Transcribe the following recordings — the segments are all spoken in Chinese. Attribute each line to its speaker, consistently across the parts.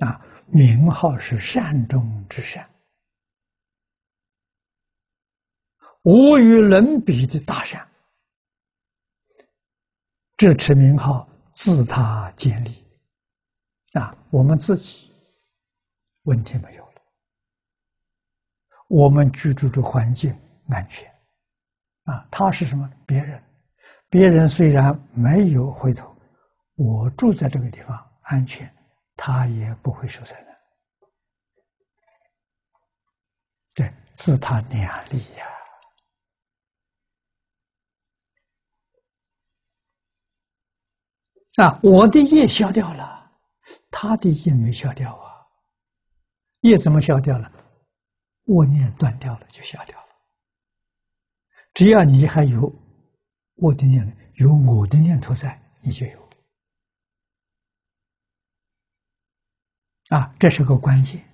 Speaker 1: 啊名号是善中之善，无与伦比的大善。这持名号自他建立，啊，我们自己问题没有了，我们居住的环境安全，啊，他是什么？别人，别人虽然没有回头，我住在这个地方安全。他也不会受灾难，对，自他两利呀。啊，我的业消掉了，他的业没消掉啊。业怎么消掉了？恶念断掉了，就消掉了。只要你还有我的念，有我的念头在，你就有。啊，这是个关键。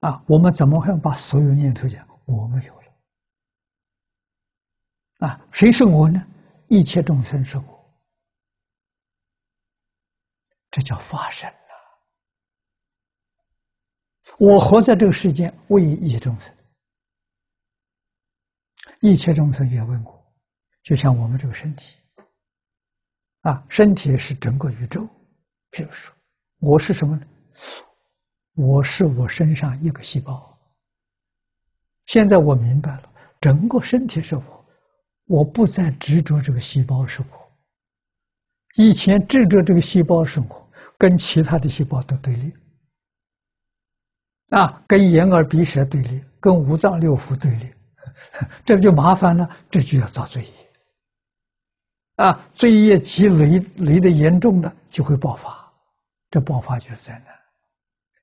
Speaker 1: 啊，我们怎么会把所有念头讲我没有了？啊，谁是我呢？一切众生是我，这叫发生呐。我活在这个世间为一切众生，一切众生也问我，就像我们这个身体，啊，身体是整个宇宙，譬如说。我是什么呢？我是我身上一个细胞。现在我明白了，整个身体是我，我不再执着这个细胞是我。以前执着这个细胞是我，跟其他的细胞都对立，啊，跟眼耳鼻舌对立，跟五脏六腑对立，这就麻烦了，这就要造罪业。啊，罪业积累累的严重了，就会爆发。这爆发就是灾难。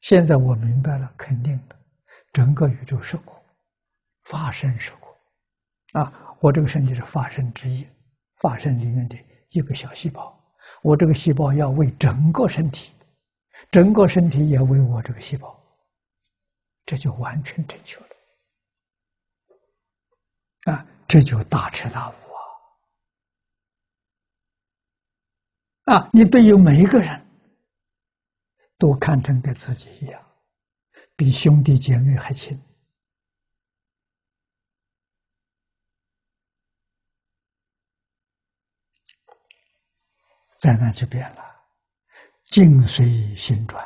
Speaker 1: 现在我明白了，肯定的，整个宇宙是苦，发生是苦，啊，我这个身体是发生之一，发生里面的一个小细胞，我这个细胞要为整个身体，整个身体也为我这个细胞，这就完全正确了，啊，这就大彻大悟啊！啊，你对于每一个人。都看成跟自己一样，比兄弟姐妹还亲，灾难就变了，境随心转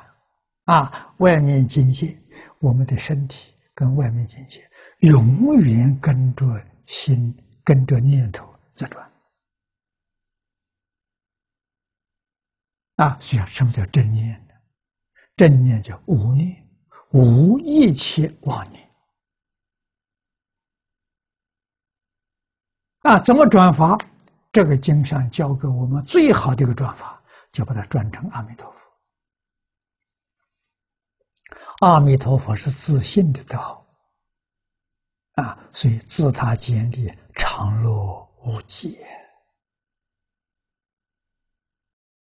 Speaker 1: 啊！外面境界，我们的身体跟外面境界永远跟着心，跟着念头在转啊！所以什么叫正念？正念叫无念，无一切妄念啊！怎么转法？这个经上教给我们最好的一个转法，就把它转成阿弥陀佛。阿弥陀佛是自信的德号啊，所以自他建立常乐无际。